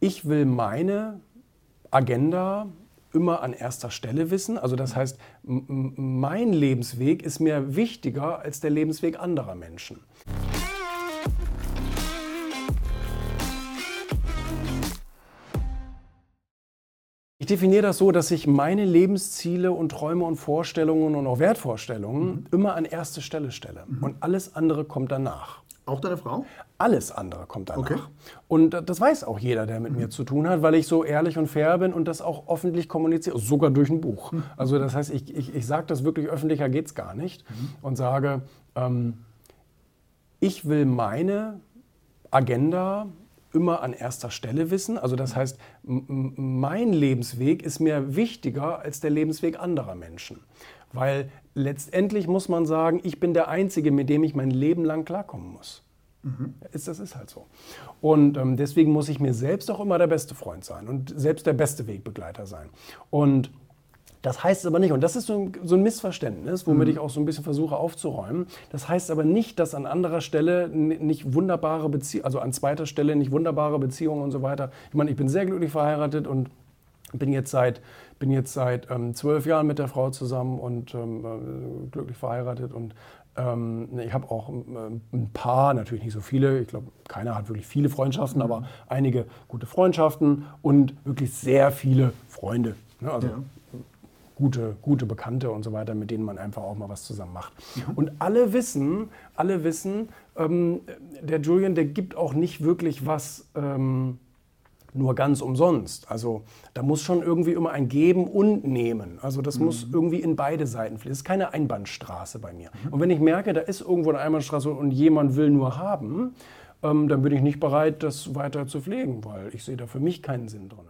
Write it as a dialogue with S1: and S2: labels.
S1: ich will meine Agenda immer an erster Stelle wissen. Also das heißt, mein Lebensweg ist mir wichtiger als der Lebensweg anderer Menschen. Definiere das so, dass ich meine Lebensziele und Träume und Vorstellungen und auch Wertvorstellungen mhm. immer an erste Stelle stelle. Mhm. Und alles andere kommt danach.
S2: Auch deine Frau?
S1: Alles andere kommt danach. Okay. Und das weiß auch jeder, der mit mhm. mir zu tun hat, weil ich so ehrlich und fair bin und das auch öffentlich kommuniziere, sogar durch ein Buch. Mhm. Also das heißt, ich, ich, ich sage das wirklich öffentlicher geht es gar nicht mhm. und sage, ähm, ich will meine Agenda immer an erster Stelle wissen. Also das heißt, mein Lebensweg ist mir wichtiger als der Lebensweg anderer Menschen. Weil letztendlich muss man sagen, ich bin der Einzige, mit dem ich mein Leben lang klarkommen muss. Mhm. Das ist halt so. Und ähm, deswegen muss ich mir selbst auch immer der beste Freund sein und selbst der beste Wegbegleiter sein. Und das heißt aber nicht, und das ist so ein, so ein Missverständnis, womit mhm. ich auch so ein bisschen versuche aufzuräumen. Das heißt aber nicht, dass an anderer Stelle nicht wunderbare Beziehungen, also an zweiter Stelle nicht wunderbare Beziehungen und so weiter. Ich meine, ich bin sehr glücklich verheiratet und bin jetzt seit, bin jetzt seit ähm, zwölf Jahren mit der Frau zusammen und ähm, äh, glücklich verheiratet und ähm, ich habe auch ähm, ein paar, natürlich nicht so viele, ich glaube, keiner hat wirklich viele Freundschaften, mhm. aber einige gute Freundschaften und wirklich sehr viele Freunde. Ne? Also ja. Gute, gute Bekannte und so weiter, mit denen man einfach auch mal was zusammen macht. Mhm. Und alle wissen, alle wissen, ähm, der Julian, der gibt auch nicht wirklich was ähm, nur ganz umsonst. Also da muss schon irgendwie immer ein Geben und Nehmen. Also das mhm. muss irgendwie in beide Seiten fließen. Es ist keine Einbahnstraße bei mir. Mhm. Und wenn ich merke, da ist irgendwo eine Einbahnstraße und jemand will nur haben, ähm, dann bin ich nicht bereit, das weiter zu pflegen, weil ich sehe da für mich keinen Sinn drin.